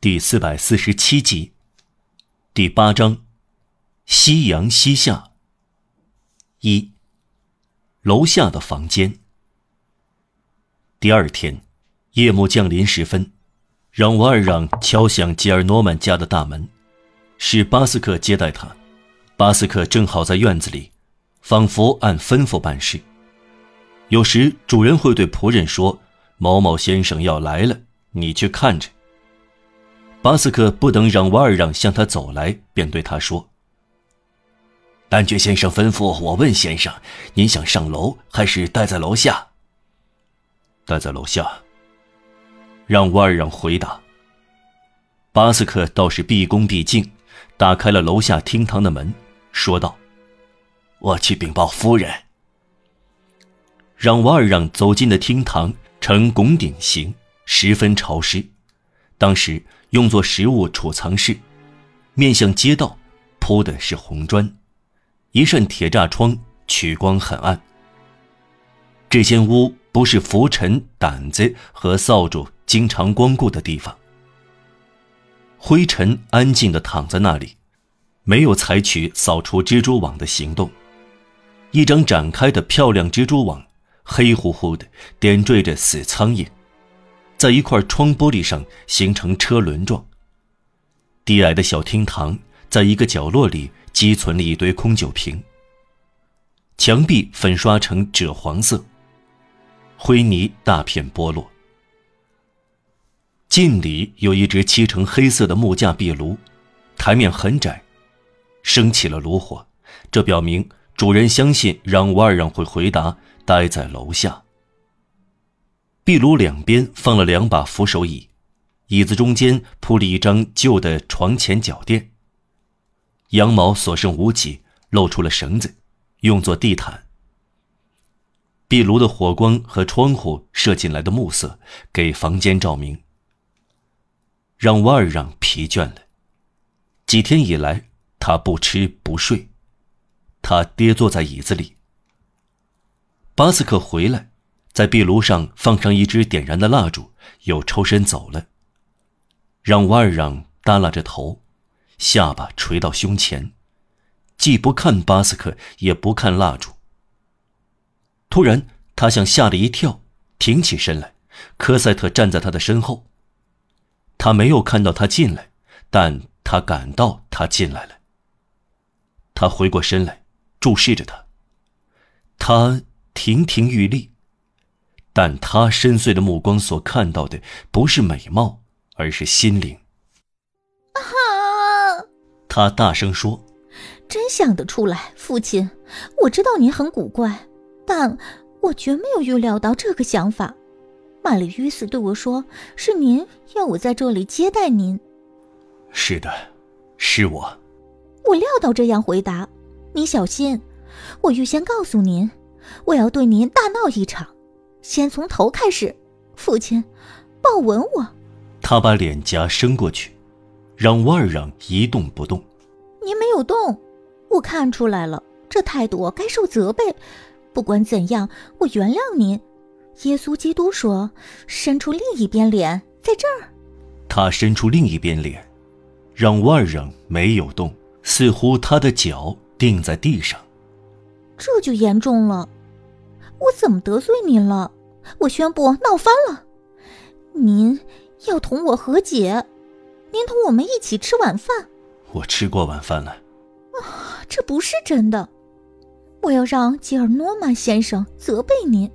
第四百四十七集，第八章，夕阳西下。一，楼下的房间。第二天，夜幕降临时分，让瓦尔让敲响吉尔诺曼家的大门，是巴斯克接待他。巴斯克正好在院子里，仿佛按吩咐办事。有时主人会对仆人说：“某某先生要来了，你去看着。”巴斯克不等让瓦尔让向他走来，便对他说：“丹爵先生吩咐我问先生，您想上楼还是待在楼下？”“待在楼下。”让瓦尔让回答。巴斯克倒是毕恭毕敬，打开了楼下厅堂的门，说道：“我去禀报夫人。”让瓦尔让走进的厅堂呈拱顶形，十分潮湿，当时。用作食物储藏室，面向街道，铺的是红砖，一扇铁栅窗，取光很暗。这间屋不是浮尘、掸子和扫帚经常光顾的地方。灰尘安静地躺在那里，没有采取扫除蜘蛛网的行动。一张展开的漂亮蜘蛛网，黑乎乎的，点缀着死苍蝇。在一块窗玻璃上形成车轮状。低矮的小厅堂，在一个角落里积存了一堆空酒瓶。墙壁粉刷成赭黄色，灰泥大片剥落。近里有一只漆成黑色的木架壁炉，台面很窄，升起了炉火，这表明主人相信让瓦尔让会回答待在楼下。壁炉两边放了两把扶手椅，椅子中间铺了一张旧的床前脚垫。羊毛所剩无几，露出了绳子，用作地毯。壁炉的火光和窗户射进来的暮色，给房间照明。让瓦尔让疲倦了，几天以来他不吃不睡，他跌坐在椅子里。巴斯克回来。在壁炉上放上一支点燃的蜡烛，又抽身走了。让瓦尔让耷拉着头，下巴垂到胸前，既不看巴斯克，也不看蜡烛。突然，他像吓了一跳，挺起身来。科赛特站在他的身后。他没有看到他进来，但他感到他进来了。他回过身来，注视着他。他亭亭玉立。但他深邃的目光所看到的不是美貌，而是心灵。啊！他大声说：“真想得出来，父亲，我知道您很古怪，但我绝没有预料到这个想法。玛丽·约斯对我说，是您要我在这里接待您。是的，是我。我料到这样回答。您小心，我预先告诉您，我要对您大闹一场。”先从头开始，父亲，抱吻我。他把脸颊伸过去，让瓦尔让一动不动。您没有动，我看出来了。这态度该受责备。不管怎样，我原谅您。耶稣基督说：“伸出另一边脸，在这儿。”他伸出另一边脸，让瓦尔让没有动，似乎他的脚定在地上。这就严重了。我怎么得罪您了？我宣布闹翻了。您要同我和解，您同我们一起吃晚饭。我吃过晚饭了。啊，这不是真的。我要让吉尔诺曼先生责备您。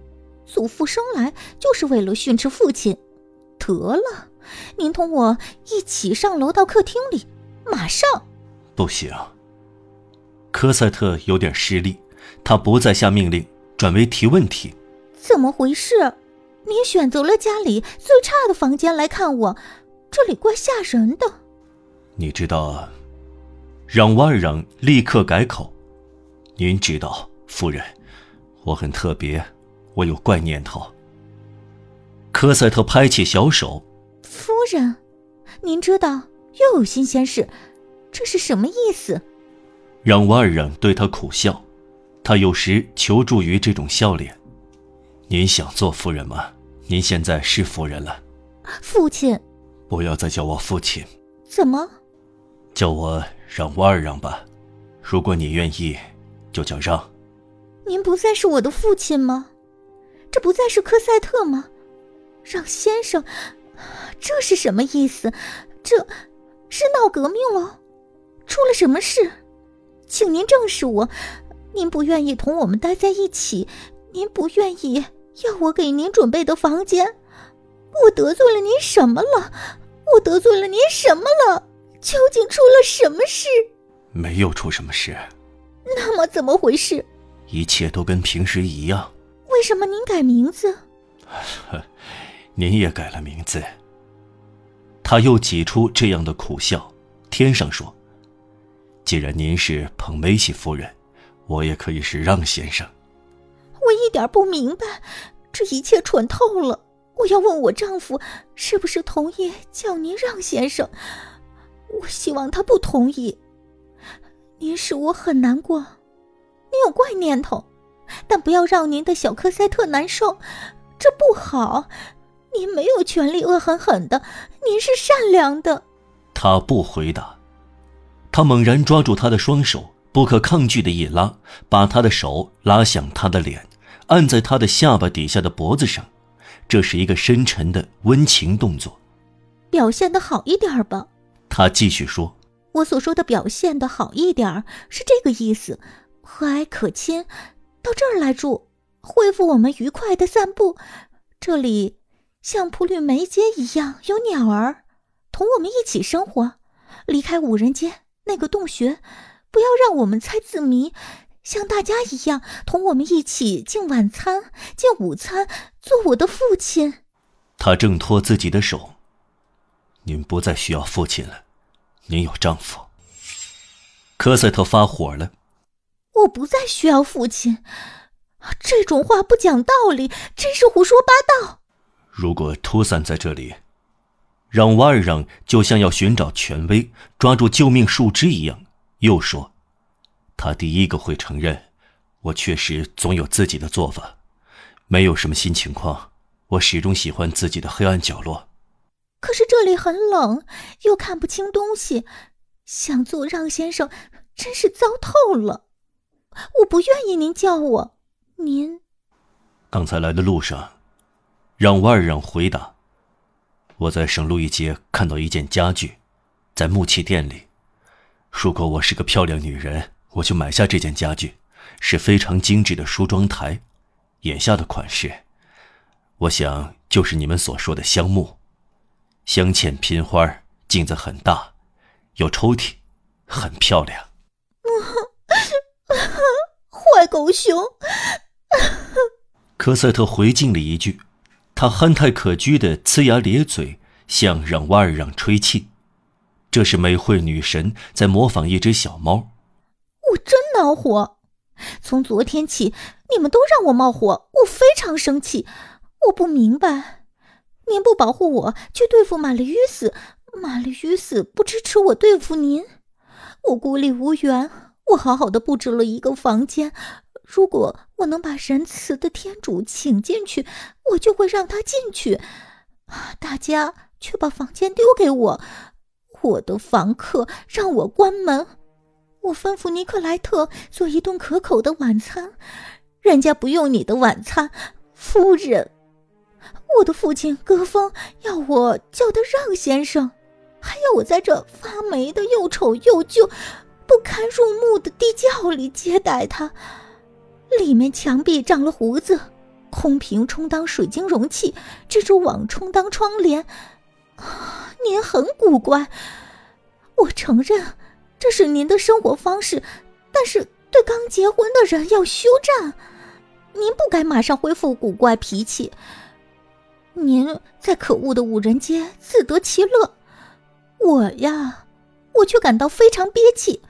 祖父生来就是为了训斥父亲。得了，您同我一起上楼到客厅里，马上。不行。科赛特有点失利，他不再下命令。转为提问题，怎么回事？你选择了家里最差的房间来看我，这里怪吓人的。你知道，让瓦尔让立刻改口。您知道，夫人，我很特别，我有怪念头。科赛特拍起小手，夫人，您知道又有新鲜事，这是什么意思？让瓦尔让对他苦笑。他有时求助于这种笑脸。您想做夫人吗？您现在是夫人了。父亲，不要再叫我父亲。怎么？叫我让瓦尔让吧。如果你愿意，就叫让。您不再是我的父亲吗？这不再是科赛特吗？让先生，这是什么意思？这是闹革命了？出了什么事？请您正视我。您不愿意同我们待在一起，您不愿意要我给您准备的房间，我得罪了您什么了？我得罪了您什么了？究竟出了什么事？没有出什么事。那么怎么回事？一切都跟平时一样。为什么您改名字？您也改了名字。他又挤出这样的苦笑。天上说：“既然您是彭梅西夫人，我也可以是让先生。”我一点不明白，这一切蠢透了。我要问我丈夫是不是同意叫您让先生。我希望他不同意。您使我很难过，您有怪念头，但不要让您的小科赛特难受，这不好。您没有权利恶狠狠的，您是善良的。他不回答，他猛然抓住他的双手，不可抗拒的一拉，把他的手拉向他的脸，按在他的下巴底下的脖子上。这是一个深沉的温情动作。表现的好一点吧。他继续说：“我所说的表现的好一点是这个意思，和蔼可亲，到这儿来住，恢复我们愉快的散步。这里像普吕梅街一样有鸟儿，同我们一起生活。离开五人街那个洞穴，不要让我们猜字谜。”像大家一样，同我们一起进晚餐、进午餐，做我的父亲。他挣脱自己的手。您不再需要父亲了，您有丈夫。科赛特发火了。我不再需要父亲，这种话不讲道理，真是胡说八道。如果图散在这里，让瓦尔让就像要寻找权威、抓住救命树枝一样，又说。他第一个会承认，我确实总有自己的做法，没有什么新情况。我始终喜欢自己的黑暗角落。可是这里很冷，又看不清东西，想做让先生，真是糟透了。我不愿意您叫我，您。刚才来的路上，让瓦尔让回答。我在省路一街看到一件家具，在木器店里。如果我是个漂亮女人。我就买下这件家具，是非常精致的梳妆台。眼下的款式，我想就是你们所说的香木，镶嵌拼花，镜子很大，有抽屉，很漂亮。坏狗熊！科赛特回敬了一句，他憨态可掬的呲牙咧嘴，向让瓦尔让吹气。这是美惠女神在模仿一只小猫。我真恼火！从昨天起，你们都让我冒火，我非常生气。我不明白，您不保护我去对付玛丽·于斯，玛丽·于斯不支持我对付您。我孤立无援，我好好的布置了一个房间。如果我能把仁慈的天主请进去，我就会让他进去。大家却把房间丢给我，我的房客让我关门。我吩咐尼克莱特做一顿可口的晚餐，人家不用你的晚餐，夫人。我的父亲戈峰要我叫他让先生，还要我在这发霉的又丑又旧、不堪入目的地窖里接待他。里面墙壁长了胡子，空瓶充当水晶容器，蜘蛛网充当窗帘。您很古怪，我承认。这是您的生活方式，但是对刚结婚的人要休战。您不该马上恢复古怪脾气。您在可恶的五人街自得其乐，我呀，我却感到非常憋气。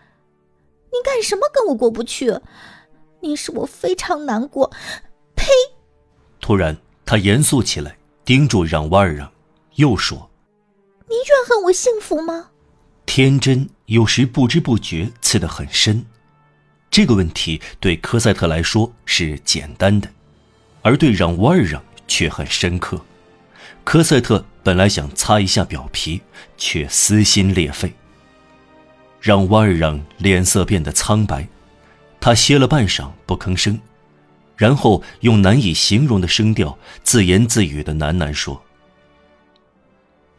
您干什么跟我过不去？您使我非常难过。呸！突然，他严肃起来，盯住让瓦尔让，又说：“您怨恨我幸福吗？”天真有时不知不觉刺得很深，这个问题对科赛特来说是简单的，而对让瓦尔让却很深刻。科赛特本来想擦一下表皮，却撕心裂肺，让瓦尔让脸色变得苍白。他歇了半晌不吭声，然后用难以形容的声调自言自语的喃喃说：“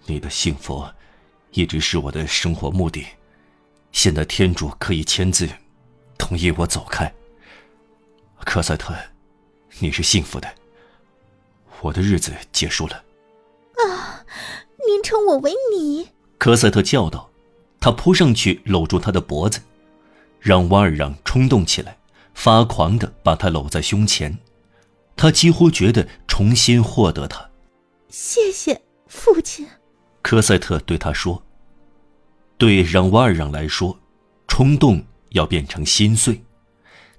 你的幸福，一直是我的生活目的。现在天主可以签字，同意我走开。科赛特，你是幸福的，我的日子结束了。”啊！您称我为你？科赛特叫道。他扑上去搂住他的脖子，让瓦尔让冲动起来，发狂的把他搂在胸前。他几乎觉得重新获得他。谢谢父亲，科赛特对他说。对让瓦尔让来说，冲动要变成心碎。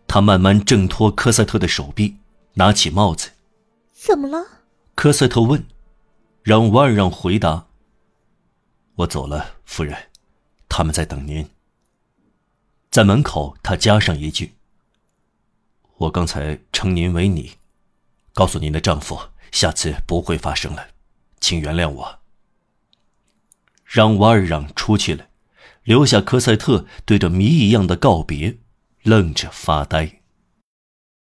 他慢慢挣脱科赛特的手臂，拿起帽子。怎么了？科赛特问。让瓦尔让回答。我走了，夫人，他们在等您。在门口，他加上一句：“我刚才称您为你，告诉您的丈夫，下次不会发生了，请原谅我。”让瓦尔让出去了，留下科赛特对着谜一样的告别，愣着发呆。